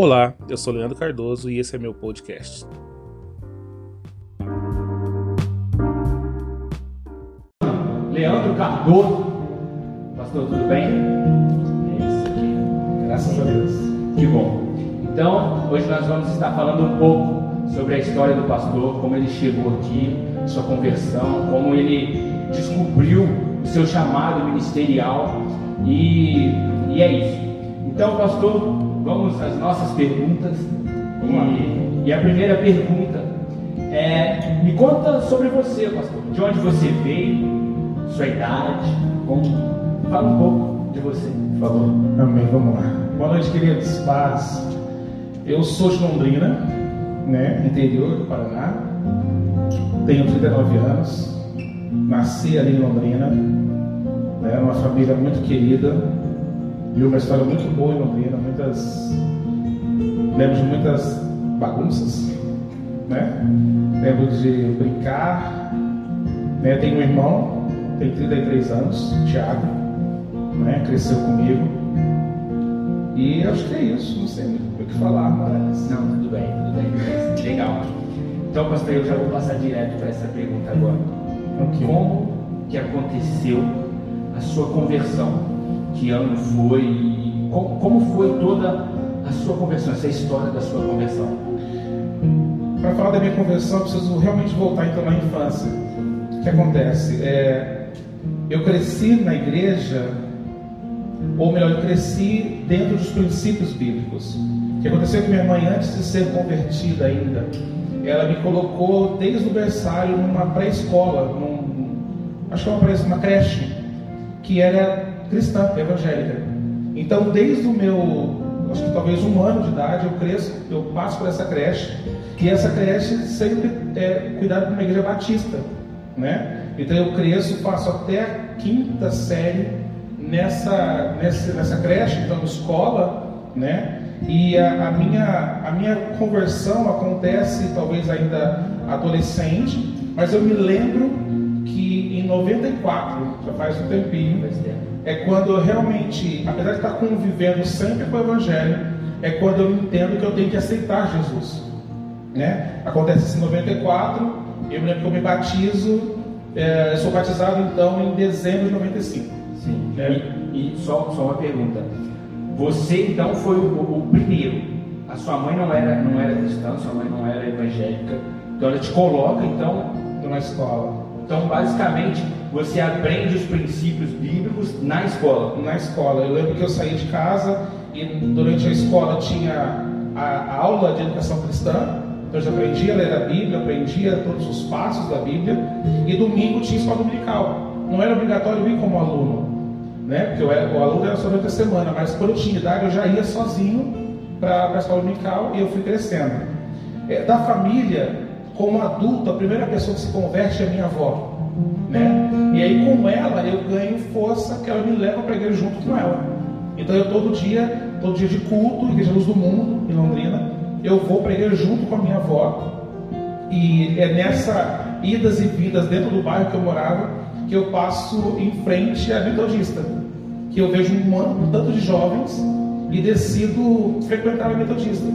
Olá, eu sou Leandro Cardoso e esse é meu podcast. Leandro Cardoso. Pastor, tudo bem? É isso aqui. Graças a Deus. Que bom. Então, hoje nós vamos estar falando um pouco sobre a história do pastor, como ele chegou aqui, sua conversão, como ele descobriu o seu chamado ministerial e, e é isso. Então, pastor, vamos às nossas perguntas. E, e a primeira pergunta é: me conta sobre você, pastor. De onde você veio, sua idade, como... fala um pouco de você, por favor. Amém, vamos lá. Boa noite, queridos. Paz. Eu sou de Londrina, né, interior do Paraná. Tenho 39 anos. Nasci ali em Londrina. Né, uma família muito querida. E uma história muito boa em Londrina. Muitas. Lembro de muitas bagunças. Né? Lembro de brincar. Né? Tenho um irmão, tem 33 anos, Thiago. Né? Cresceu comigo. E acho que é isso, não sei muito o que falar, mas. Não, tudo bem, tudo bem. Legal. Então, pastor, eu já vou passar direto para essa pergunta agora. Ok. Como que aconteceu a sua conversão? Que ano foi? Como, como foi toda a sua conversão, essa história da sua conversão? Para falar da minha conversão, eu preciso realmente voltar então na infância. O que acontece? É, eu cresci na igreja, ou melhor, eu cresci dentro dos princípios bíblicos. O que aconteceu é que minha mãe, antes de ser convertida ainda, ela me colocou desde o berçário numa pré-escola, num, acho que é uma, uma creche, que era cristã, evangélica. Então, desde o meu, acho que talvez um ano de idade, eu cresço, eu passo por essa creche, e essa creche sempre é cuidada por uma igreja batista, né? Então eu cresço, faço até a quinta série nessa, nessa, nessa creche, então escola, né? E a, a, minha, a minha conversão acontece talvez ainda adolescente, mas eu me lembro que em 94, já faz um tempinho. É quando eu realmente, apesar de estar convivendo sempre com o Evangelho, é quando eu entendo que eu tenho que aceitar Jesus. Né? Acontece isso em 94, eu me lembro que eu me batizo, é, eu sou batizado então em dezembro de 95. Sim. É. E, e só, só uma pergunta. Você então foi o, o primeiro. A sua mãe não era, não era cristã, sua mãe não era evangélica. Então ela te coloca, então. Na escola. Então basicamente você aprende os princípios bíblicos na escola. Na escola. Eu lembro que eu saí de casa e durante a escola tinha a, aula de educação cristã. Então eu já aprendia a ler a Bíblia, aprendia todos os passos da Bíblia. E domingo tinha escola dominical. Não era obrigatório ir como aluno, né? Porque eu era, o aluno era só durante a semana, mas quando eu tinha idade eu já ia sozinho para a escola dominical e eu fui crescendo. É, da família, como adulto, a primeira pessoa que se converte é minha avó, né? E aí com ela eu ganho força que ela me leva para a igreja junto com ela. Então eu todo dia, todo dia de culto, Igreja Luz do Mundo, em Londrina, eu vou para igreja junto com a minha avó. E é nessa idas e vindas dentro do bairro que eu morava que eu passo em frente à Metodista. Que eu vejo um, um tanto de jovens e decido frequentar a Metodista.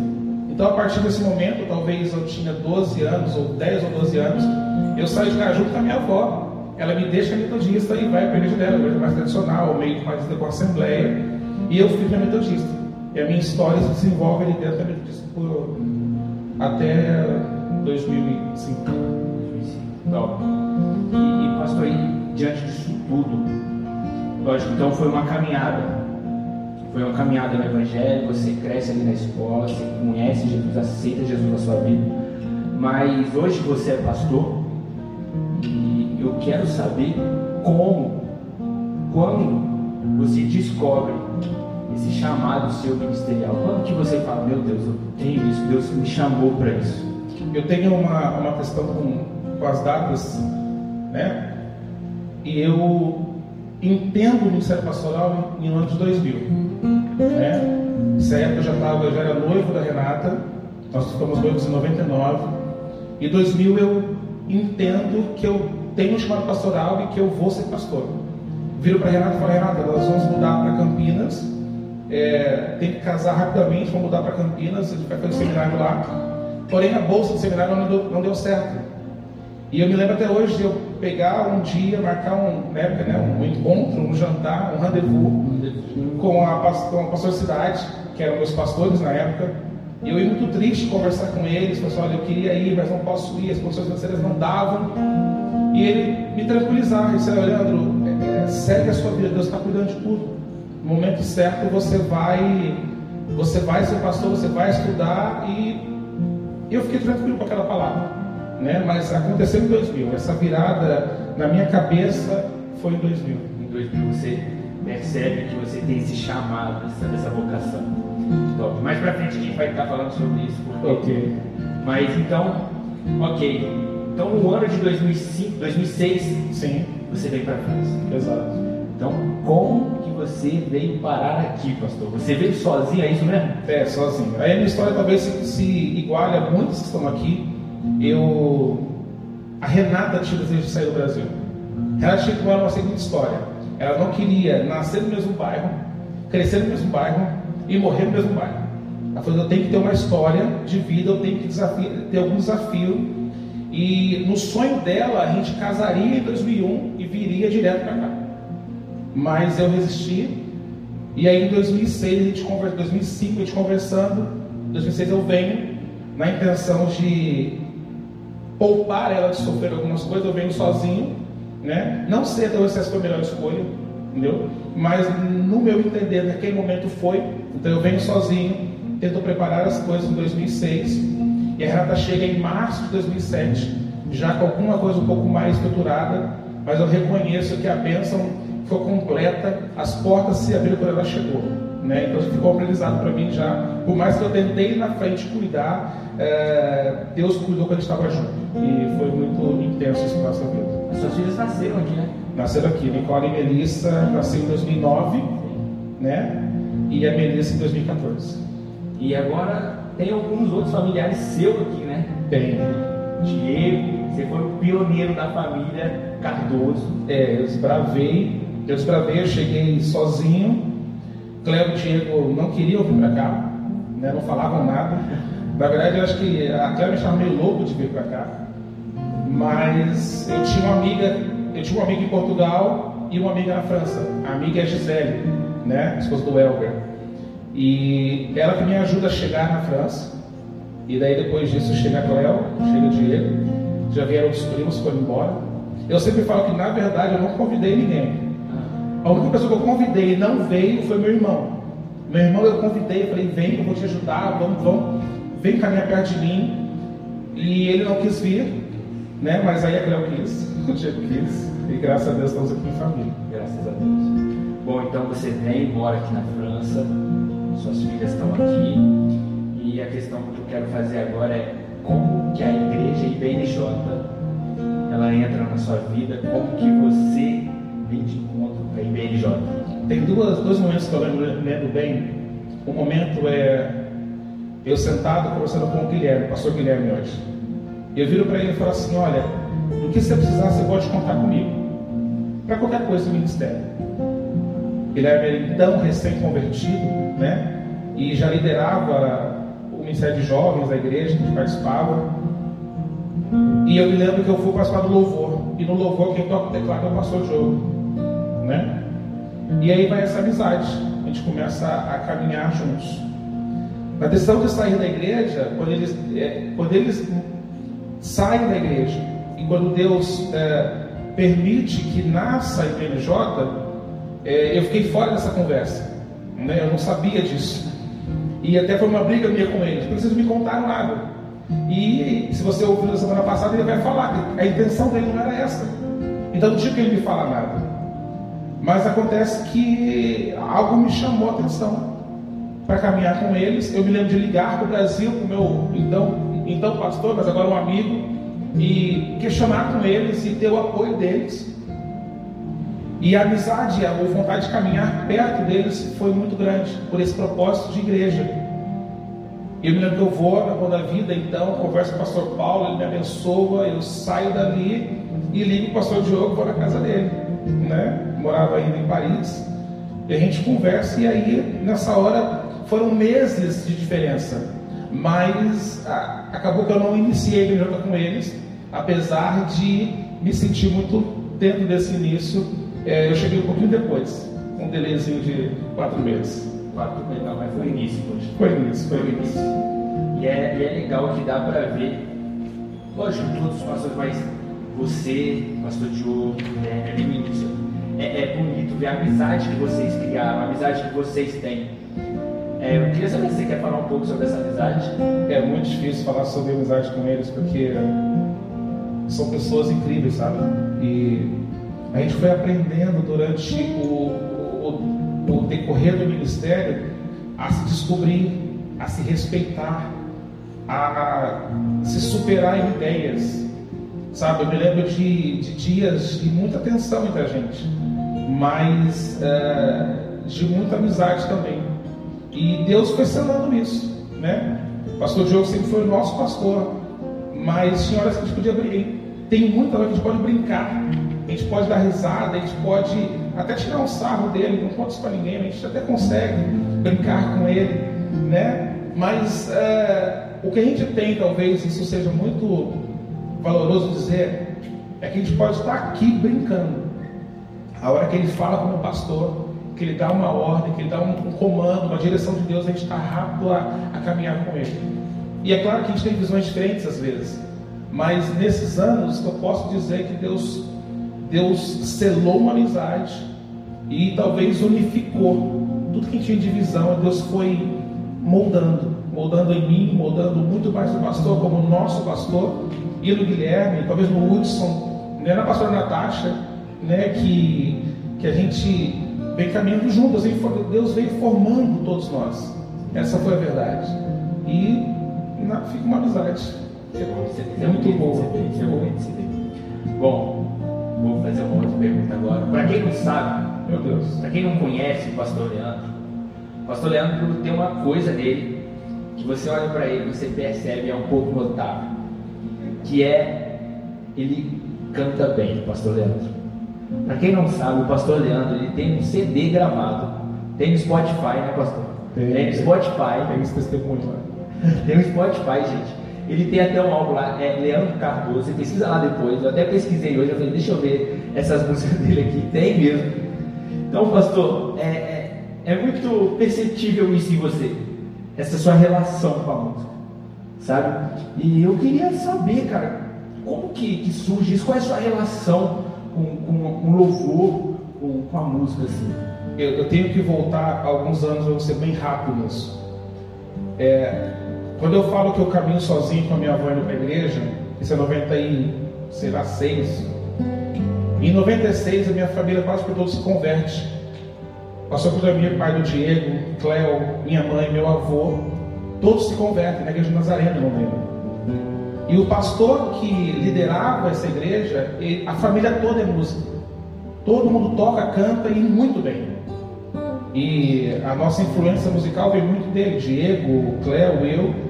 Então, a partir desse momento, talvez eu tinha 12 anos, ou 10 ou 12 anos, eu saio de casa junto com a minha avó. Ela me deixa metodista e vai para a igreja dela, igreja mais tradicional, meio que mais com a assembleia, e eu fico metodista. E a minha história se desenvolve ali dentro da metodista por até 2005. Top. E, e pastor, aí, diante disso tudo, lógico, então foi uma caminhada. Foi uma caminhada no Evangelho, você cresce ali na escola, você conhece Jesus, aceita Jesus na sua vida. Mas hoje você é pastor e quero saber como, quando você descobre esse chamado seu ministerial. Quando que você fala, meu Deus, eu tenho isso, Deus me chamou para isso. Eu tenho uma, uma questão com, com as datas, né? E eu entendo o Ministério Pastoral em, em ano de 2000, né? Nessa época eu já, tava, eu já era noivo da Renata, nós ficamos noivos em 99. E 2000 eu entendo que eu tenho um chamado pastoral e que eu vou ser pastor. Viro para Renata e falo, Renata, nós vamos mudar para Campinas é, tem que casar rapidamente, vou mudar para Campinas, ele vai fazer seminário lá. Porém, a bolsa do seminário não deu, não deu certo. E eu me lembro até hoje de eu pegar um dia, marcar um, na época, né, um encontro, um jantar, um rendezvous com a, com a pastor Cidade, que eram meus pastores na época. E eu ia muito triste conversar com eles, falei assim, olha, eu queria ir, mas não posso ir, as condições financeiras não davam. E ele me tranquilizar, ele disse, Leandro, é, é, segue a sua vida, Deus está cuidando de tudo. No momento certo você vai, você vai ser pastor, você vai estudar e eu fiquei tranquilo com aquela palavra. Né? Mas aconteceu em 2000, essa virada na minha cabeça foi em 2000. Em 2000 você percebe que você tem esse chamado, essa, essa vocação. Top. Mais pra frente a gente vai estar falando sobre isso. Porque... Ok. Mas então, ok. Então no ano de 2005, 2006, Sim, você veio para França. exato. Então, como que você veio parar aqui, pastor? Você veio sozinho, é isso mesmo? É, sozinho. Aí a minha história talvez se, se iguale a muitos que estão aqui. Eu. A Renata tinha o desejo de sair do Brasil. Renata tinha que uma seguinte história. Ela não queria nascer no mesmo bairro, crescer no mesmo bairro e morrer no mesmo bairro. Ela falou: eu tenho que ter uma história de vida, eu tenho que ter algum desafio. E no sonho dela, a gente casaria em 2001 e viria direto para cá. Mas eu resisti. E aí em 2006, a gente conversa, 2005 a gente conversando, em 2006 eu venho na intenção de poupar ela de sofrer algumas coisas, eu venho sozinho, né? Não sei até se essa foi a melhor escolha, entendeu? Mas no meu entender, naquele momento foi, então eu venho sozinho, tento preparar as coisas em 2006, e a Renata chega em março de 2007, já com alguma coisa um pouco mais estruturada, mas eu reconheço que a bênção foi completa, as portas se abriram quando ela chegou. Né? Então ficou aprendizado para mim já. Por mais que eu tentei na frente cuidar, é, Deus cuidou quando a gente estava junto. E foi muito intenso isso na nossa vida. As suas filhas nasceram aqui, né? Nasceram aqui. Nicole e Melissa nasceu em 2009, né? E a Melissa em 2014. E agora tem alguns outros familiares seus aqui, né? Tem. Diego, você foi o pioneiro da família Cardoso. É, eu desbravei. Eu desbravei, eu cheguei sozinho. Cleo e Diego não queriam vir para cá, né? não falavam nada. Na verdade, eu acho que a Cleo me estava meio louco de vir para cá. Mas eu tinha uma amiga, eu tinha uma amiga em Portugal e uma amiga na França. A amiga é a Gisele, né? Esposa do Elber. E ela que me ajuda a chegar na França. E daí depois disso chega a Cleo, chega o Diego. Já vieram os primos, foram embora. Eu sempre falo que na verdade eu não convidei ninguém. A única pessoa que eu convidei e não veio foi meu irmão. Meu irmão eu convidei, falei, vem que eu vou te ajudar, vamos, vamos, vem caminhar perto de mim. E ele não quis vir, né? Mas aí a Cleo quis, o Diego quis. E graças a Deus estamos aqui em família. Graças a Deus. Bom, então você vem embora aqui na França, suas filhas estão aqui. E a questão que eu quero fazer agora é como que a igreja IBNJ ela entra na sua vida, como que você vem de encontro com a IBNJ. Tem duas, dois momentos que eu lembro, lembro bem. Um momento é eu sentado conversando com o Guilherme, o pastor Guilherme hoje. Eu viro para ele e falo assim: Olha, o que você precisar, você pode contar comigo. Para qualquer coisa do ministério. Guilherme era então recém-convertido, né? E já liderava o ministério de jovens da igreja, que participava. E eu me lembro que eu fui participar do louvor. E no louvor quem toca o teclado é o pastor Diogo. Né? E aí vai essa amizade. A gente começa a, caminhar juntos. Na decisão de sair da igreja, quando eles, é, quando eles saem da igreja e quando Deus é, permite que nasça a IPNJ, é, eu fiquei fora dessa conversa. Né? Eu não sabia disso. E até foi uma briga minha com eles, porque vocês não me contaram nada. E se você ouviu na semana passada, ele vai falar que a intenção dele não era essa. Então não tinha que ele me falar nada. Mas acontece que algo me chamou a atenção para caminhar com eles. Eu me lembro de ligar para o Brasil, para o meu então, então pastor, mas agora um amigo, e questionar com eles e ter o apoio deles. E a amizade, a vontade de caminhar perto deles foi muito grande, por esse propósito de igreja. Eu me lembro que eu vou na Rua da Vida, então, converso com o pastor Paulo, ele me abençoa, eu saio dali e ligo o pastor Diogo, vou na casa dele. Né? Morava ainda em Paris. E a gente conversa e aí nessa hora foram meses de diferença. Mas acabou que eu não iniciei a com eles, apesar de me sentir muito dentro desse início. É, eu cheguei um pouquinho depois, um delayzinho de quatro meses. Quatro meses, não, mas foi início, poxa. Foi início, foi início. E é, e é legal que dá para ver, lógico, todos os pastores, mas você, pastor Diogo, né, ali no início, é, é, bonito ver a amizade que vocês criaram, a amizade que vocês têm. É, eu queria saber se você quer falar um pouco sobre essa amizade. É muito difícil falar sobre amizade com eles, porque são pessoas incríveis, sabe? E a gente foi aprendendo durante o, o, o decorrer do ministério a se descobrir, a se respeitar, a, se superar em ideias. Sabe, eu me lembro de, de dias de muita tensão entre a gente, mas é, de muita amizade também. E Deus foi selando isso, né? O pastor Diogo sempre foi o nosso pastor, mas tinha horas que a gente podia brincar. Tem muita hora que a gente pode brincar, pode dar risada, a gente pode até tirar um sarro dele, não conta isso para ninguém, a gente até consegue brincar com ele, né? Mas é, o que a gente tem, talvez isso seja muito valoroso dizer, é que a gente pode estar aqui brincando. A hora que ele fala como pastor, que ele dá uma ordem, que ele dá um, um comando, uma direção de Deus, a gente está rápido a, a caminhar com ele. E é claro que a gente tem visões diferentes às vezes, mas nesses anos eu posso dizer que Deus, Deus selou uma amizade e talvez unificou tudo que tinha de visão. Deus foi moldando, moldando em mim, moldando muito mais o pastor como nosso pastor e no Guilherme, talvez no Hudson, né, na pastora Natasha, né, que, que a gente vem caminhando juntos. Deus vem formando todos nós. Essa foi a verdade. E na, fica uma amizade. É muito boa. Bom. Vou fazer uma outra pergunta agora. Para quem não sabe, meu Deus, para quem não conhece o pastor Leandro, o pastor Leandro tem uma coisa nele que você olha para ele, você percebe é um pouco notável, que é ele canta bem, o pastor Leandro. Para quem não sabe, o pastor Leandro ele tem um CD gravado, tem no Spotify, né, pastor? Tem, tem no Spotify. Tem esse testemunho lá. tem no Spotify, gente. Ele tem até um álbum lá, é Leandro Cardoso. Você pesquisa lá depois. Eu até pesquisei hoje. Eu falei, deixa eu ver essas músicas dele aqui. Tem mesmo. Então, pastor, é, é, é muito perceptível isso em você. Essa sua relação com a música. Sabe? E eu queria saber, cara, como que, que surge isso? Qual é a sua relação com, com, com louvor, com, com, a música assim? Eu, eu, tenho que voltar alguns anos, eu vou ser bem rápido nisso. É, quando eu falo que eu caminho sozinho com a minha avó indo para a igreja, isso é 90 e, sei lá, 6. Em 96 a minha família quase por todos se converte. Por mim, pai do Diego, Cleo, minha mãe, meu avô, todos se convertem na igreja de Nazareno, não lembro. E o pastor que liderava essa igreja, a família toda é música. Todo mundo toca, canta e muito bem. E a nossa influência musical veio muito dele, Diego, Cléo, eu.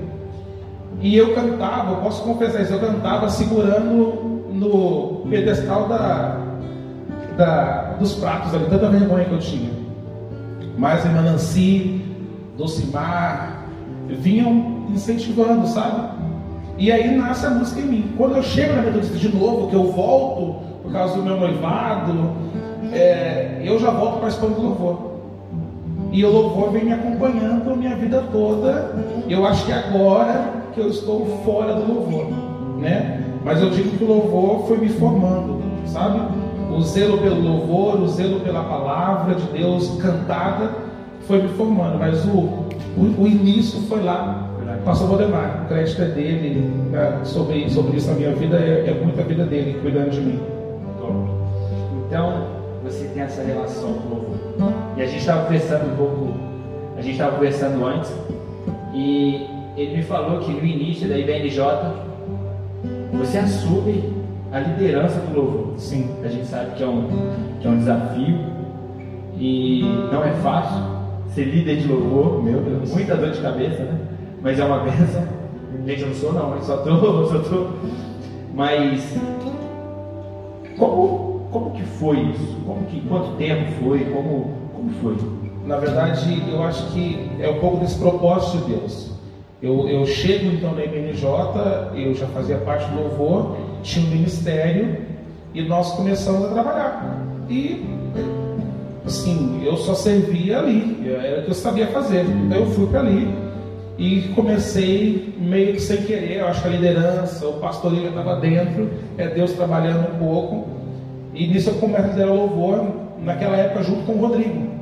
E eu cantava, eu posso confessar isso, eu cantava segurando no pedestal da, da, dos pratos ali, tanta vergonha que eu tinha. Mas a irmã Nancy, Docimar, vinham incentivando, sabe? E aí nasce a música em mim. Quando eu chego na Metodista de novo, que eu volto por causa do meu noivado, é, eu já volto participando do louvor. E o louvor vem me acompanhando a minha vida toda. Eu acho que agora que eu estou fora do louvor, né? Mas eu digo que o louvor foi me formando, sabe? O zelo pelo louvor, o zelo pela palavra de Deus cantada foi me formando. Mas o, o, o início foi lá Pastor Valdemar, o crédito é dele, né, sobre, sobre isso na minha vida, é, é muita vida dele cuidando de mim. Então, você tem essa relação com o louvor. E a gente estava conversando um pouco, a gente estava conversando antes, e ele me falou que no início da IBNJ, você assume a liderança do louvor. Sim. A gente sabe que é um, que é um desafio, e não é fácil ser líder de louvor. Meu Deus. Muita dor de cabeça, né? mas é uma benção. Gente, eu não sou não, só tô, só tô. Mas como, como que foi isso? Como que, quanto tempo foi? Como, Como foi? Na verdade, eu acho que é um pouco desse propósito de Deus. Eu, eu chego então na IBNJ, eu já fazia parte do louvor, tinha um ministério e nós começamos a trabalhar. E assim, eu só servia ali, era o que eu sabia fazer. Então eu fui para ali e comecei meio que sem querer, eu acho que a liderança, o pastorinho estava dentro, é Deus trabalhando um pouco. E nisso eu começo a liderar louvor, naquela época junto com o Rodrigo,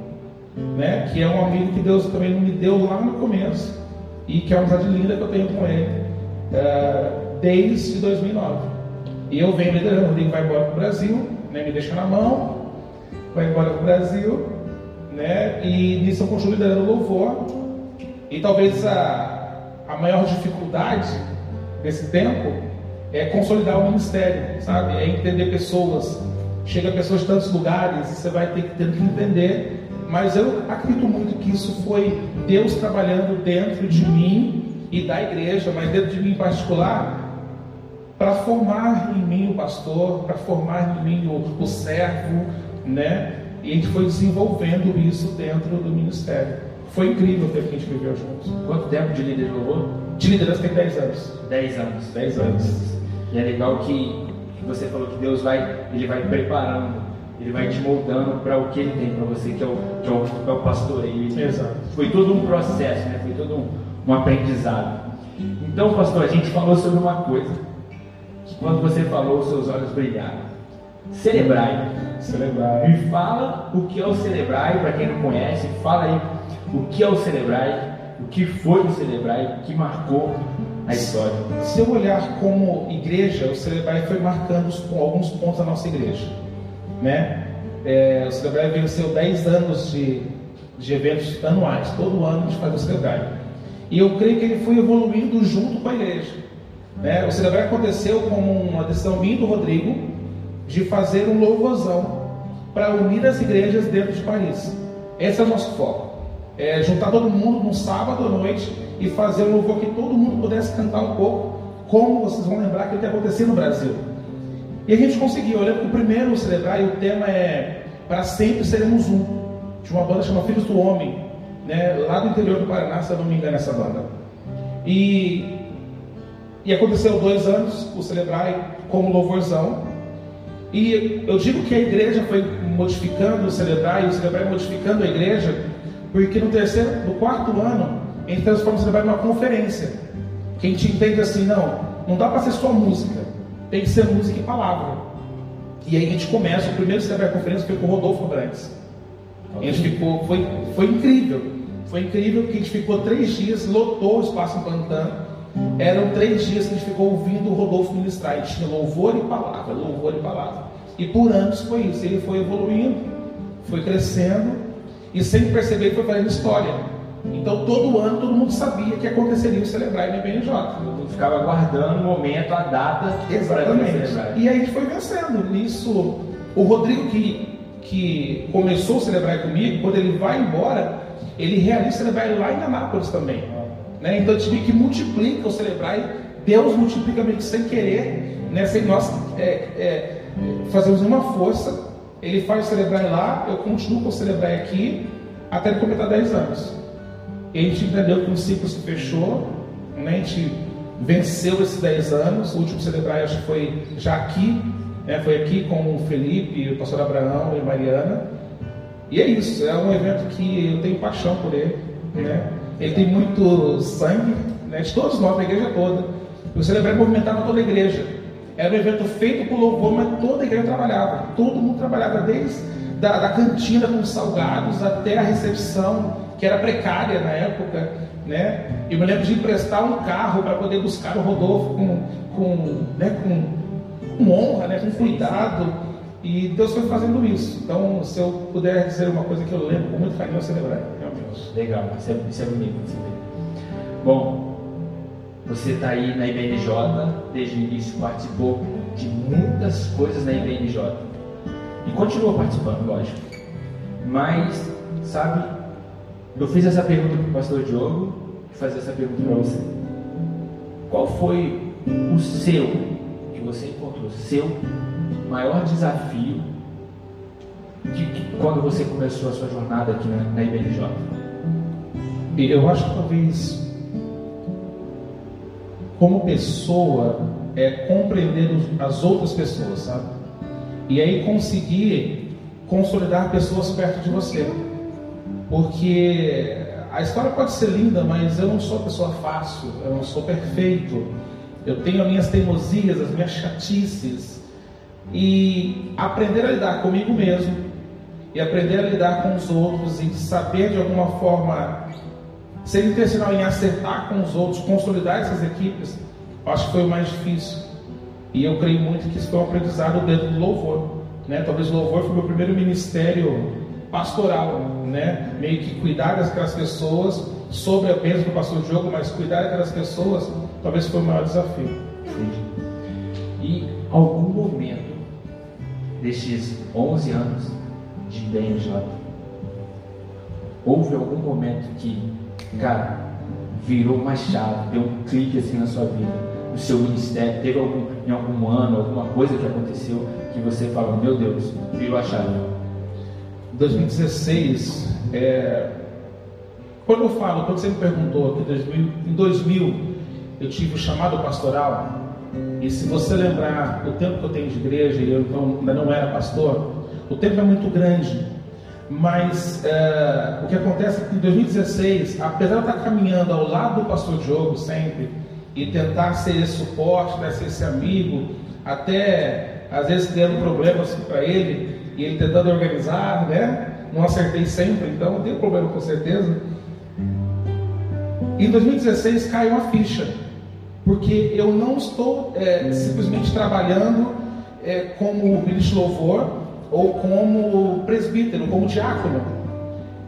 né? que é um amigo que Deus também me deu lá no começo e que é uma amizade linda que eu tenho com ele uh, desde 2009. E eu venho liderando, Rodrigo vai embora para o Brasil, né? me deixa na mão, vai embora para o Brasil, né? e nisso eu continuo liderando louvor. E talvez a, a maior dificuldade desse tempo é consolidar o ministério, sabe? É entender pessoas. Chega pessoas de tantos lugares você vai ter que, ter que entender. Mas eu acredito muito que isso foi Deus trabalhando dentro de mim e da igreja, mas dentro de mim em particular, para formar em mim o pastor, para formar em mim o, o servo, né? E a gente foi desenvolvendo isso dentro do ministério. Foi incrível o tempo que a gente viveu juntos. Quanto tempo de líder de louvor? De liderança tem 10 anos. 10 anos. 10 anos. E é legal que, que você falou que Deus vai, ele vai preparando, ele vai te moldando para o que ele tem para você, que é o, que é o, é o pastoreio. Exato. Foi todo um processo, né? foi todo um, um aprendizado. Então, pastor, a gente falou sobre uma coisa, que quando você falou, os seus olhos brilharam. Celebrai. Celebrai. Me fala o que é o Celebrai, para quem não conhece, fala aí o que é o Celebrai, o que foi o Celebrai, o que marcou a história. Se eu olhar como igreja, o Celebrai foi marcando alguns pontos da nossa igreja. Né? É, o Celebrai venceu 10 anos de, de eventos anuais, todo ano a gente faz o Celebrai. E eu creio que ele foi evoluindo junto com a igreja. Né? O Celebrai aconteceu como uma decisão minha do Rodrigo de fazer um louvorzão para unir as igrejas dentro de Paris. Esse é o nosso foco é, juntar todo mundo num sábado à noite e fazer um louvor que todo mundo pudesse cantar um pouco, como vocês vão lembrar que o que aconteceu no Brasil. E a gente conseguiu. Eu lembro que o primeiro celebrar e o tema é Para Sempre Seremos Um, de uma banda chamada Filhos do Homem, né, lá do interior do Paraná, se eu não me engano, essa banda. E, e aconteceu dois anos o celebrar como louvorzão. E eu digo que a igreja foi modificando o celebrar e o celebrar modificando a igreja porque no terceiro, no quarto ano, gente transforma o trabalho numa conferência. Que a gente entende assim, não, não dá para ser só música, tem que ser música e palavra. E aí a gente começa, o primeiro Celebrate Conferência foi com o Rodolfo Abrantes. A gente ficou, foi, foi incrível. Foi incrível que a gente ficou três dias, lotou o espaço em Pantano. Eram três dias que a gente ficou ouvindo o Rodolfo ministrar. E tinha louvor e palavra, louvor e palavra. E por anos foi isso. Ele foi evoluindo, foi crescendo e sem perceber foi fazendo história. Então todo ano todo mundo sabia que aconteceria o celebrar em BNJ. Todo mundo ficava aguardando o momento, a data Exatamente. E aí a gente foi vencendo. Nisso, o Rodrigo que, que começou a celebrar comigo, quando ele vai embora, ele realiza o celebrar lá em Anápolis também. Né? Então a gente que multiplica o celebrar, Deus multiplica meio que sem querer, né? sem nós é, é, fazermos uma força ele faz celebrar lá, eu continuo com celebrar aqui, até ele completar 10 anos. E a gente entendeu que o ciclo se fechou, né? a gente venceu esses 10 anos. O último celebrar acho que foi já aqui, né? foi aqui com o Felipe, o pastor Abraão e a Mariana. E é isso, é um evento que eu tenho paixão por ele. Né? Ele tem muito sangue, né? de todos nós, da igreja toda. O celebrar movimentava toda a igreja. Era um evento feito por louvor, mas toda a igreja trabalhava. Todo mundo trabalhava, desde da, da cantina com salgados até a recepção, que era precária na época. Né? Eu me lembro de emprestar um carro para poder buscar o Rodolfo com, com, né, com, com honra, né, com cuidado. E Deus foi fazendo isso. Então, se eu puder dizer uma coisa que eu lembro com muito carinho, eu celebrar, realmente. Legal, isso é, isso é bonito. Bom, você está aí na IBNJ, desde o início participou de muitas coisas na IBNJ. E continua participando, lógico. Mas, sabe, eu fiz essa pergunta para o pastor Diogo e fazer essa pergunta para você. Qual foi o seu, que você encontrou, seu maior desafio que, que, quando você começou a sua jornada aqui na, na? Eu acho que talvez, como pessoa, é compreender as outras pessoas, sabe? E aí conseguir consolidar pessoas perto de você. Porque a história pode ser linda, mas eu não sou pessoa fácil, eu não sou perfeito. Eu tenho as minhas teimosias, as minhas chatices. E aprender a lidar comigo mesmo e aprender a lidar com os outros e saber de alguma forma ser intencional em acertar com os outros, consolidar essas equipes, acho que foi o mais difícil. E eu creio muito que isso foi um aprendizado dentro do louvor. Né? Talvez o louvor foi o meu primeiro ministério pastoral, né? meio que cuidar daquelas pessoas, sobre a bênção do pastor Diogo, mas cuidar daquelas pessoas talvez foi o maior desafio. E algum momento destes 11 anos de BNJ, houve algum momento que, cara, virou uma chave, deu um clique assim na sua vida, no seu ministério, teve algum, em algum ano, alguma coisa que aconteceu que você falou, meu Deus, virou a chave. 2016, é, quando eu falo, quando você me perguntou que em 2000 eu tive o chamado pastoral, e se você lembrar o tempo que eu tenho de igreja e eu então ainda não era pastor, o tempo é muito grande. Mas é, o que acontece é que em 2016, apesar de eu estar caminhando ao lado do pastor Diogo sempre, e tentar ser esse suporte, né, ser esse amigo, até às vezes tendo problemas para ele, e ele tentando organizar, né? Não acertei sempre, então deu problema com certeza. Em 2016 caiu uma ficha, porque eu não estou é, simplesmente trabalhando é, como ministro louvor ou como presbítero, como diácono.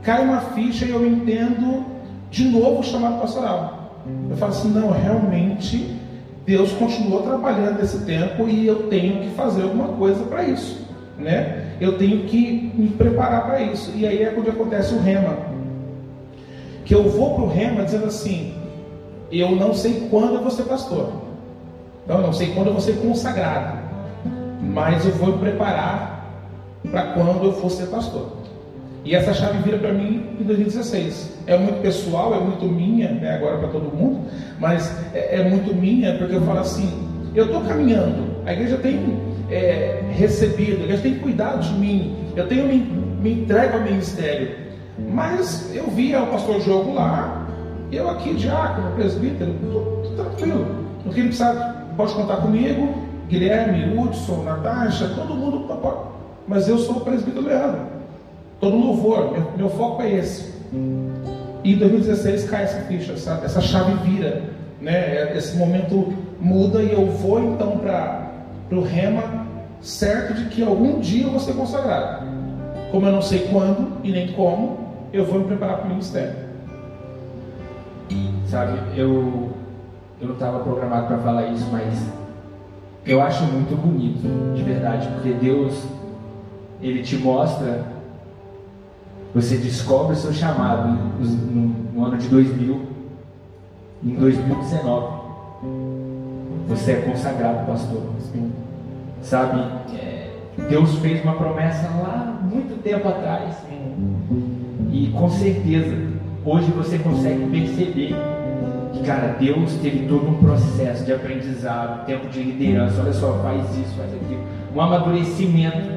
Cai uma ficha e eu entendo de novo o chamado pastoral. Eu falo assim, não, realmente Deus continuou trabalhando nesse tempo e eu tenho que fazer alguma coisa para isso, né? Eu tenho que me preparar para isso. E aí é quando acontece o rema. Que eu vou para o rema dizendo assim, eu não sei quando eu vou ser pastor. Então, eu não sei quando eu vou ser consagrado. Mas eu vou me preparar para quando eu for ser pastor. E essa chave vira para mim em 2016. É muito pessoal, é muito minha, né, agora para todo mundo, mas é, é, muito minha porque eu falo assim: eu estou caminhando, a igreja tem é, recebido, igreja tem cuidado de mim, eu tenho me, me entregue ao ministério. Mas eu via o pastor Jogo lá, eu aqui, diácono, presbítero, estou tranquilo. O que ele pode contar comigo, Guilherme, Hudson, Natasha, todo mundo. Mas eu sou o presbítero Leandro. Todo louvor, meu, meu foco é esse. E em 2016 cai essa ficha, essa, essa chave vira. Né? Esse momento muda e eu vou então para o rema, certo de que algum dia eu vou ser consagrado. Como eu não sei quando e nem como, eu vou me preparar para o ministério. Sabe, eu, eu não estava programado para falar isso, mas eu acho muito bonito, de verdade, porque Deus, Ele te mostra você descobre o seu chamado no, no ano de 2000, em 2019. Você é consagrado, pastor. Sabe, é, Deus fez uma promessa lá muito tempo atrás. E com certeza, hoje você consegue perceber que, cara, Deus teve todo um processo de aprendizado, tempo de liderança. Olha só, faz isso, faz aquilo. Um amadurecimento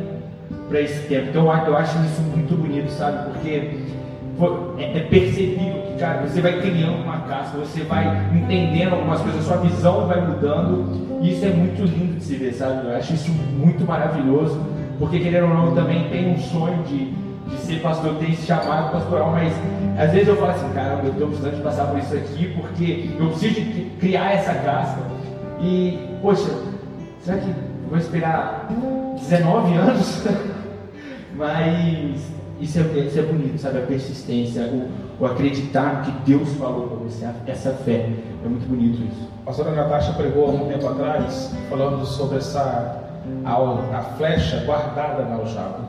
para esse tempo. Então eu acho isso muito bonito, sabe? Porque é, é percebível que, cara, você vai criando uma casca, você vai entendendo algumas coisas, sua visão vai mudando, e isso é muito lindo de se ver, sabe? Eu acho isso muito maravilhoso, porque querendo ou não, eu também tenho um sonho de, de ser pastor, ter esse chamado pastoral, mas às vezes eu falo assim, cara, eu estou precisando de passar por isso aqui, porque eu preciso de criar essa casca, e, poxa, será que vou esperar 19 anos? Mas isso é, isso é bonito, sabe? A persistência, o, o acreditar no que Deus falou para você, essa fé. É muito bonito isso. A pastora Natasha pregou há um tempo atrás, falando sobre essa a, a flecha guardada na aljava.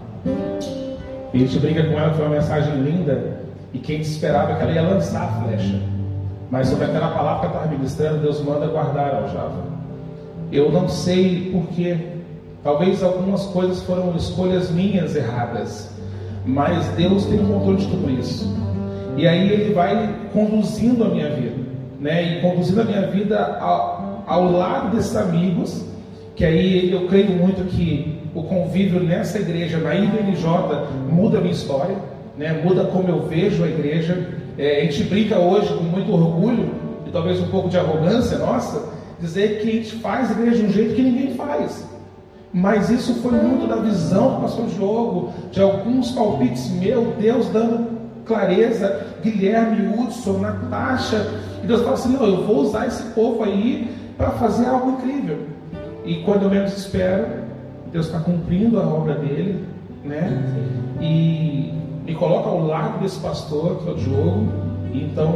E a gente brinca com ela, foi uma mensagem linda, e quem esperava que ela ia lançar a flecha. Mas sobre aquela palavra que ela estava ministrando, Deus manda guardar a aljava. Eu não sei porquê Talvez algumas coisas foram escolhas minhas erradas, mas Deus tem o controle de tudo isso. E aí Ele vai conduzindo a minha vida, né? E conduzindo a minha vida ao, ao lado desses amigos, que aí eu creio muito que o convívio nessa igreja, na IBNJ, muda a minha história, né? muda como eu vejo a igreja. É, a gente brinca hoje com muito orgulho e talvez um pouco de arrogância nossa, dizer que a gente faz a igreja de um jeito que ninguém faz. Mas isso foi muito da visão do pastor Diogo, de alguns palpites meu, Deus dando clareza, Guilherme, Hudson, Natasha, e Deus fala assim, não, eu vou usar esse povo aí para fazer algo incrível. E quando eu menos espero, Deus está cumprindo a obra dele, né? E me coloca ao lado desse pastor, que é o Diogo, então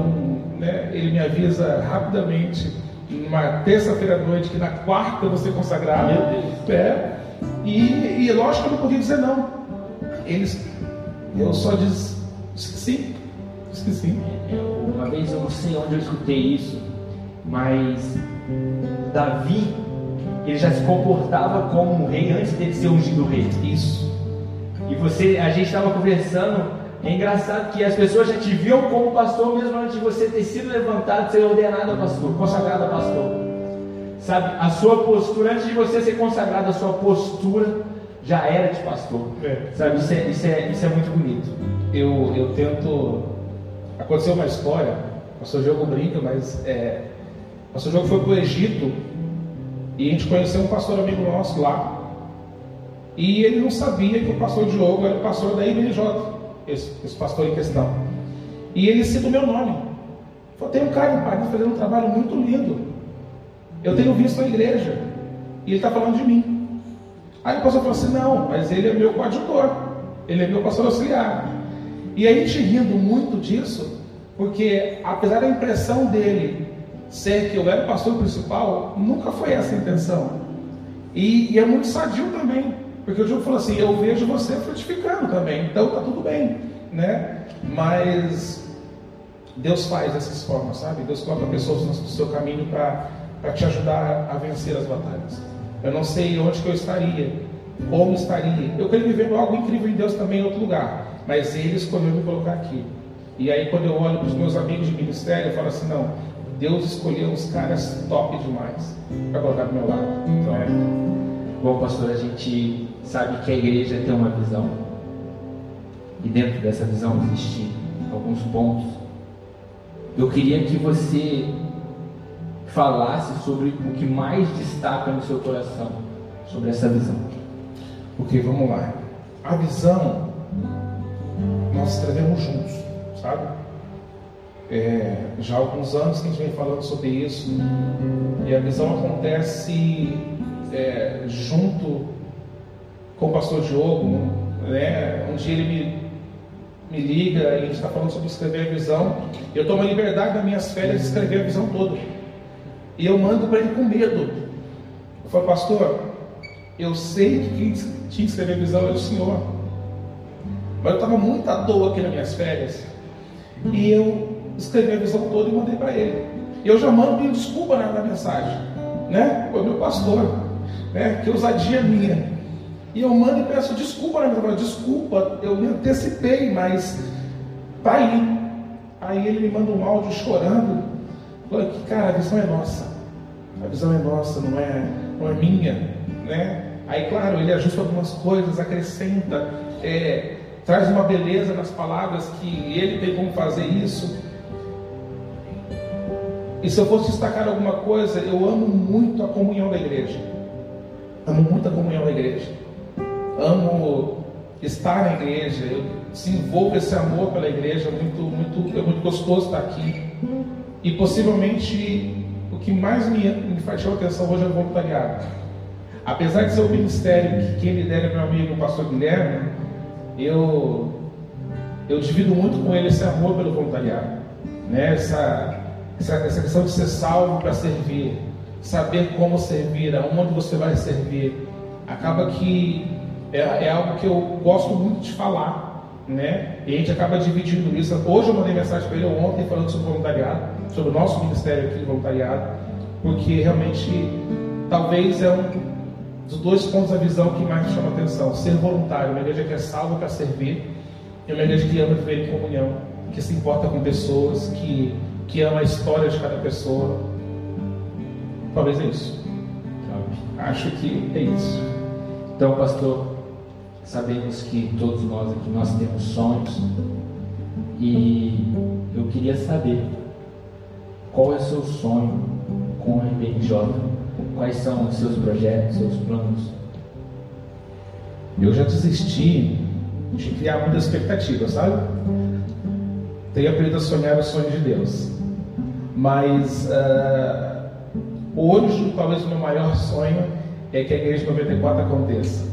né, ele me avisa rapidamente numa terça-feira à noite, que na quarta eu vou ser consagrado. É, e, e lógico que eu não podia dizer não. Eles, eu só disse, sim, esqueci. Uma vez eu não sei onde eu escutei isso, mas Davi, ele já se comportava como um rei antes dele ser ungido rei. Isso. E você, a gente estava conversando é engraçado que as pessoas já te viam como pastor mesmo antes de você ter sido levantado, ser ordenado a pastor, consagrado a pastor. Sabe, a sua postura, antes de você ser consagrado, a sua postura já era de pastor. É. Sabe, isso é, isso, é, isso é muito bonito. Eu, eu tento. Aconteceu uma história, o pastor Diogo brinca, mas é, o pastor Diogo foi para o Egito e a gente conheceu um pastor amigo nosso lá. E ele não sabia que o pastor Diogo era o pastor da IBNJ esse, esse pastor em questão. E ele cita o meu nome. Falou, tem um cara em Paris fazendo um trabalho muito lindo. Eu tenho visto a igreja. E ele está falando de mim. Aí o pastor falou assim, não, mas ele é meu coadjutor. Ele é meu pastor auxiliar. E a gente rindo muito disso, porque apesar da impressão dele ser que eu era o pastor principal, nunca foi essa a intenção. E, e é muito sadio também. Porque o Diogo falou assim: eu vejo você frutificando também, então tá tudo bem, né? Mas Deus faz dessas formas, sabe? Deus coloca pessoas no seu caminho para te ajudar a vencer as batalhas. Eu não sei onde que eu estaria, como estaria. Eu queria viver algo incrível em Deus também em outro lugar, mas Ele escolheu me colocar aqui. E aí, quando eu olho para os meus amigos de ministério, eu falo assim: não, Deus escolheu uns caras top demais para colocar do meu lado. Então, é. Bom, pastor, a gente sabe que a igreja tem uma visão. E dentro dessa visão existem alguns pontos. Eu queria que você falasse sobre o que mais destaca no seu coração sobre essa visão. Porque vamos lá. A visão nós escrevemos juntos, sabe? É, já há alguns anos que a gente vem falando sobre isso e a visão acontece é, junto com o pastor Diogo, né? Um dia ele me, me liga e a gente está falando sobre escrever a visão. Eu tomo a liberdade das minhas férias de escrever a visão toda. E eu mando para ele com medo. Eu falo, pastor, eu sei que quem tinha que escrever a visão era o senhor. Mas eu estava muito à toa aqui nas minhas férias. E eu escrevi a visão toda e mandei para ele. E eu já mando pedindo desculpa na, na mensagem. Né? Foi meu pastor. Né? Que ousadia minha. E eu mando e peço desculpa na minha desculpa, eu me antecipei, mas tá aí. Aí ele me manda um áudio chorando, falando que, cara, a visão é nossa. A visão é nossa, não é, não é minha. Né? Aí, claro, ele ajusta algumas coisas, acrescenta, é, traz uma beleza nas palavras que ele tem como fazer isso. E se eu fosse destacar alguma coisa, eu amo muito a comunhão da igreja. Amo muito a comunhão da igreja amo estar na igreja, eu desenvolvo esse amor pela igreja, muito, muito, é muito gostoso estar aqui. E possivelmente o que mais me, me chamar atenção hoje é o voluntariado. Apesar de ser o ministério que quem lidera é meu amigo, o pastor Guilherme, eu, eu divido muito com ele esse amor pelo voluntariado. Né? Essa, essa, essa questão de ser salvo para servir, saber como servir, aonde você vai servir. Acaba que é, é algo que eu gosto muito de falar, né? E a gente acaba dividindo isso. Hoje eu mandei mensagem para ele ontem falando sobre voluntariado, sobre o nosso ministério aqui de voluntariado, porque realmente talvez é um dos dois pontos da visão que mais me chama atenção: ser voluntário, uma igreja que é salva para servir, e uma igreja que ama viver em comunhão, que se importa com pessoas, que, que ama a história de cada pessoa. Talvez é isso. Acho que é isso. Então, pastor, sabemos que todos nós aqui nós temos sonhos e eu queria saber qual é o seu sonho com o RBJ? Quais são os seus projetos, seus planos? Eu já desisti de criar muita expectativa, sabe? Tenho aprendido a sonhar o sonho de Deus. Mas uh, hoje, talvez o meu maior sonho é que a Igreja 94 aconteça.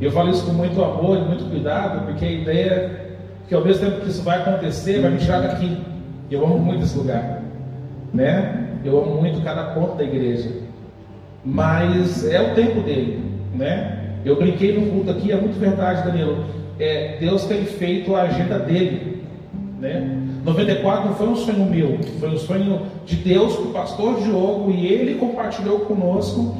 Eu falo isso com muito amor e muito cuidado, porque a ideia é que ao mesmo tempo que isso vai acontecer, vai me tirar daqui. Eu amo muito esse lugar, né? Eu amo muito cada ponto da igreja, mas é o tempo dele, né? Eu brinquei no culto aqui, é muito verdade, Danilo. É, Deus tem feito a agenda dele, né? 94 não foi um sonho meu, foi um sonho de Deus com o pastor Diogo e ele compartilhou conosco.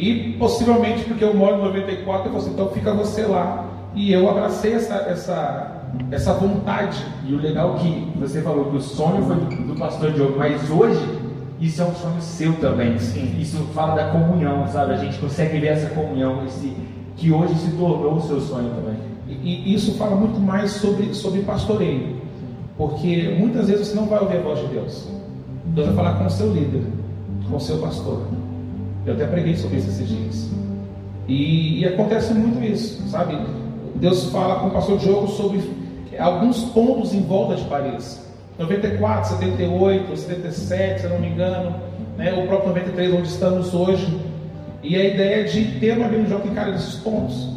E possivelmente porque eu moro em 94, eu falei assim, então fica você lá. E eu abracei essa, essa, essa vontade. E o legal é que você falou que o sonho foi do, do pastor Diogo, mas hoje isso é um sonho seu também. Sim. Isso fala da comunhão, sabe? A gente consegue ver essa comunhão, esse, que hoje se tornou o seu sonho também. E, e isso fala muito mais sobre, sobre pastoreio. Porque muitas vezes você não vai ouvir a voz de Deus. Deus vai falar com o seu líder, com o seu pastor. Eu até preguei sobre isso esses dias. E, e acontece muito isso, sabe? Deus fala com o pastor Diogo sobre alguns pontos em volta de Paris. 94, 78, 77, se não me engano, né? o próprio 93, onde estamos hoje. E a ideia é de ter uma BMJ que encara esses pontos.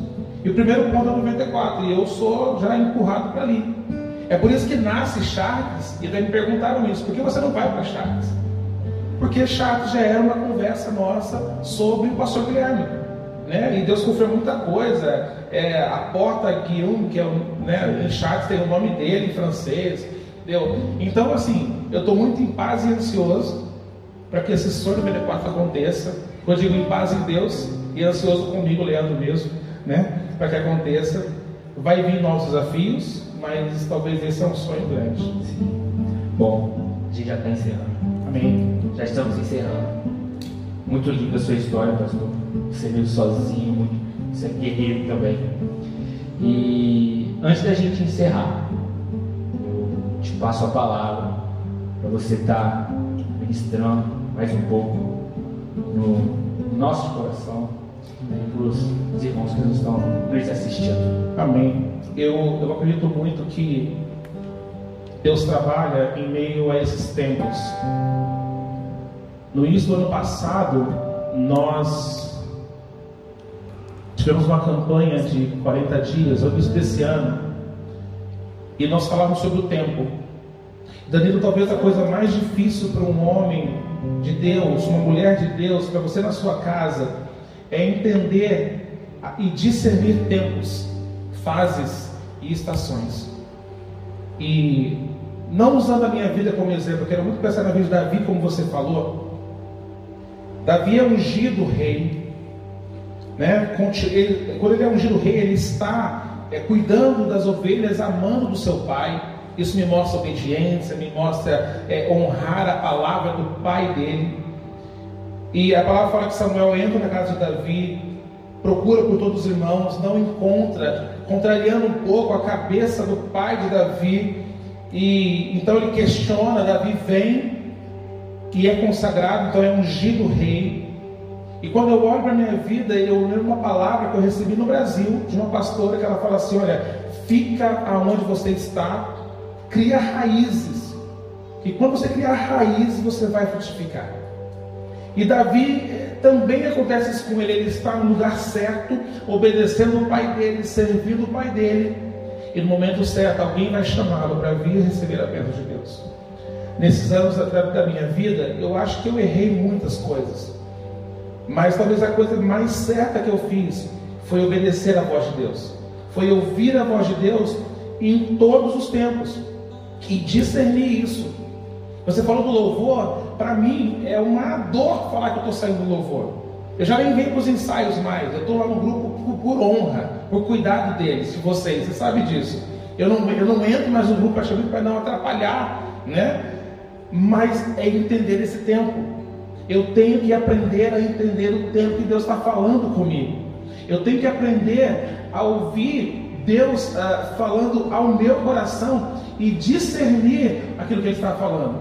E o primeiro ponto é 94, e eu sou já empurrado para ali. É por isso que nasce Charles, e daí me perguntaram isso, por que você não vai para Charles? Porque Charles já era uma conversa nossa sobre o pastor Guilherme. Né? E Deus confirmou muita coisa. É, a porta Guillaume, que é né, em Charles tem o nome dele em francês. Entendeu? Então, assim, eu estou muito em paz e ansioso para que esse sonho 94 aconteça. Eu digo em paz em Deus e ansioso comigo, Leandro mesmo, né? Para que aconteça. Vai vir novos desafios, mas talvez esse é um sonho grande. Bom, a gente já está encerrando. Amém. Já estamos encerrando. Muito linda a sua história, pastor. Você veio sozinho, muito, você é guerreiro também. E antes da gente encerrar, te passo a palavra para você estar tá ministrando mais um pouco no nosso coração né, para os irmãos que nos estão nos assistindo. Amém. Eu, eu acredito muito que Deus trabalha em meio a esses tempos. No início do ano passado, nós tivemos uma campanha de 40 dias, no início desse ano, e nós falávamos sobre o tempo. Danilo, talvez a coisa mais difícil para um homem de Deus, uma mulher de Deus, para você na sua casa, é entender e discernir tempos, fases e estações. E não usando a minha vida como exemplo, eu quero muito pensar na vida de Davi, como você falou. Davi é ungido rei, né? Quando ele é ungido rei, ele está é, cuidando das ovelhas, amando do seu pai. Isso me mostra obediência, me mostra é, honrar a palavra do pai dele. E a palavra fala que Samuel entra na casa de Davi, procura por todos os irmãos, não encontra, contrariando um pouco a cabeça do pai de Davi. E então ele questiona, Davi vem e é consagrado, então é ungido rei. E quando eu olho para a minha vida, eu lembro uma palavra que eu recebi no Brasil, de uma pastora, que ela fala assim: olha, fica aonde você está, cria raízes. E quando você criar raízes, você vai frutificar. E Davi eh, também acontece isso com ele, ele está no lugar certo, obedecendo o pai dele, servindo o pai dele. E no momento certo, alguém vai chamá-lo para vir receber a bênção de Deus. Nesses anos da minha vida, eu acho que eu errei muitas coisas. Mas talvez a coisa mais certa que eu fiz foi obedecer à voz de Deus. Foi ouvir a voz de Deus em todos os tempos e discernir isso. Você falou do louvor, para mim é uma dor falar que eu estou saindo do louvor. Eu já nem venho para os ensaios mais. Eu estou lá no grupo por, por, honra, por cuidado deles, de vocês. Você sabe disso. Eu não, eu não entro mais no grupo praticamente para não atrapalhar, né? Mas é entender esse tempo. Eu tenho que aprender a entender o tempo que Deus está falando comigo. Eu tenho que aprender a ouvir Deus uh, falando ao meu coração e discernir aquilo que Ele está falando.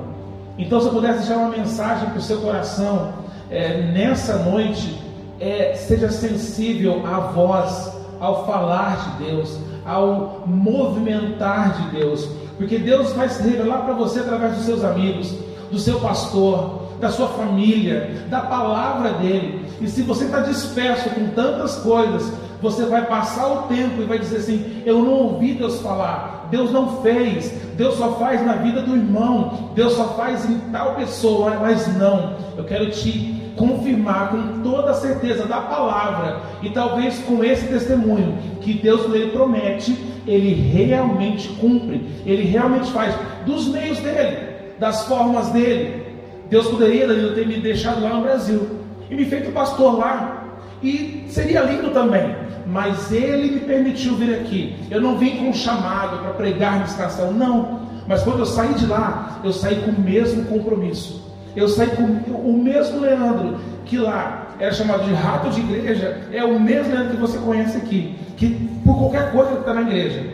Então, se eu pudesse deixar uma mensagem para o seu coração é, nessa noite, é, seja sensível à voz, ao falar de Deus, ao movimentar de Deus, porque Deus vai se revelar para você através dos seus amigos, do seu pastor, da sua família, da palavra dele. E se você está disperso com tantas coisas, você vai passar o tempo e vai dizer assim: Eu não ouvi Deus falar, Deus não fez, Deus só faz na vida do irmão, Deus só faz em tal pessoa, mas não. Eu quero te confirmar com toda a certeza da palavra e talvez com esse testemunho que Deus lhe promete, ele realmente cumpre, ele realmente faz dos meios dele, das formas dele. Deus poderia, Danilo, ter me deixado lá no Brasil e me feito pastor lá, e seria lindo também, mas ele me permitiu vir aqui. Eu não vim com um chamado para pregar na estação, não. Mas quando eu saí de lá, eu saí com o mesmo compromisso eu saí com o mesmo Leandro, que lá era chamado de rato de igreja, é o mesmo Leandro que você conhece aqui, que por qualquer coisa está na igreja.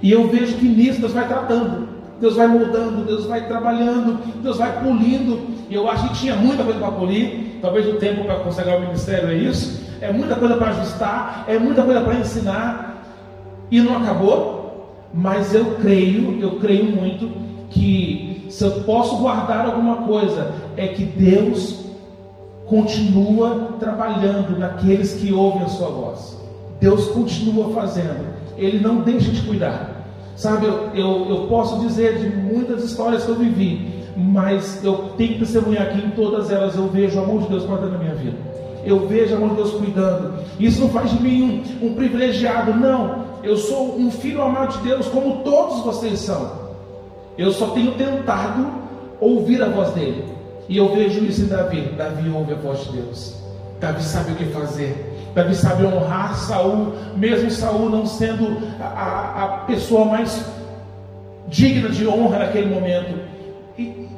E eu vejo que nisso Deus vai tratando, Deus vai mudando, Deus vai trabalhando, Deus vai polindo. E eu acho que tinha muita coisa para polir, talvez o tempo para consagrar o ministério é isso, é muita coisa para ajustar, é muita coisa para ensinar, e não acabou, mas eu creio, eu creio muito que se eu posso guardar alguma coisa, é que Deus continua trabalhando naqueles que ouvem a sua voz. Deus continua fazendo, Ele não deixa de cuidar. Sabe, eu, eu, eu posso dizer de muitas histórias que eu vivi, mas eu tenho que testemunhar aqui em todas elas eu vejo a mão de Deus guardando a minha vida. Eu vejo a mão de Deus cuidando. Isso não faz de mim um, um privilegiado, não. Eu sou um filho amado de Deus, como todos vocês são. Eu só tenho tentado ouvir a voz dele. E eu vejo isso em Davi. Davi ouve a voz de Deus. Davi sabe o que fazer. Davi sabe honrar Saul, mesmo Saul não sendo a, a, pessoa mais digna de honra naquele momento. E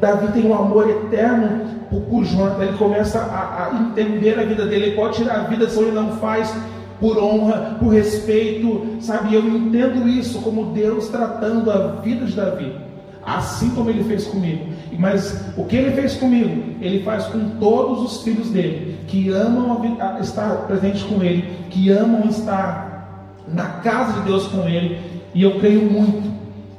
Davi tem um amor eterno por Jonathan. Ele começa a, a, entender a vida dele. Ele pode tirar a vida ele não faz por honra, por respeito, sabe? Eu entendo isso como Deus tratando a vida de Davi, assim como ele fez comigo. Mas o que ele fez comigo, ele faz com todos os filhos dele, que amam estar presente com ele, que amam estar na casa de Deus com ele. E eu creio muito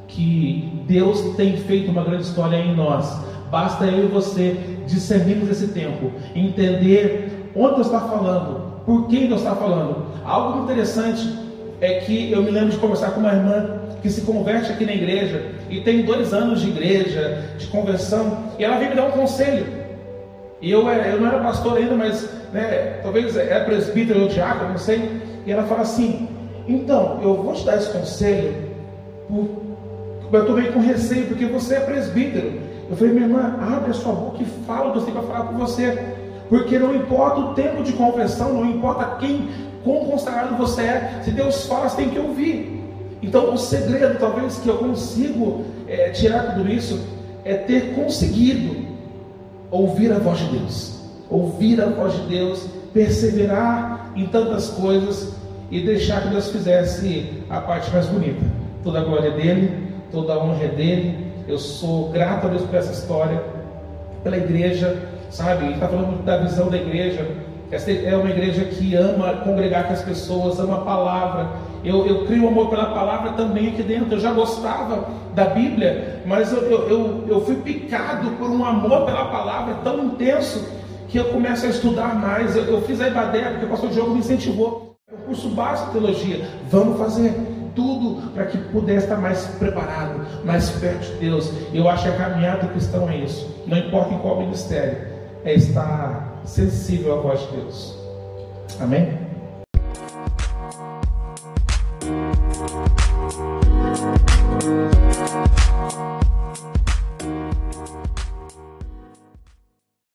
que Deus tem feito uma grande história em nós. Basta eu e você discernirmos esse tempo, entender onde Deus está falando, por quem Deus está falando. Algo interessante é que eu me lembro de conversar com uma irmã que se converte aqui na igreja e tem dois anos de igreja, de conversão, e ela veio me dar um conselho. E eu, eu não era pastor ainda, mas né, talvez era presbítero ou diácono, não sei. E ela fala assim: então, eu vou te dar esse conselho, por... eu estou meio com receio, porque você é presbítero. Eu falei, minha irmã, abre a sua boca e fala o que eu tenho para falar com você. Porque não importa o tempo de conversão, não importa quem, quão consagrado você é, se Deus fala, você tem que ouvir. Então, o segredo, talvez, que eu consigo é, tirar tudo isso, é ter conseguido ouvir a voz de Deus. Ouvir a voz de Deus, perseverar em tantas coisas e deixar que Deus fizesse a parte mais bonita. Toda a glória dele, toda a honra é dele. Eu sou grato a Deus por essa história, pela igreja sabe? Ele está falando da visão da igreja. Essa é uma igreja que ama congregar com as pessoas, ama a palavra. Eu, eu crio amor pela palavra também aqui dentro. Eu já gostava da Bíblia, mas eu, eu, eu, eu fui picado por um amor pela palavra tão intenso que eu começo a estudar mais. Eu, eu fiz a Ibadé, porque o pastor Diogo me incentivou. O curso básico de teologia. Vamos fazer tudo para que pudesse estar mais preparado, mais perto de Deus. Eu acho que a caminhada do cristão é isso. Não importa em qual ministério é estar sensível à voz de Deus. Amém?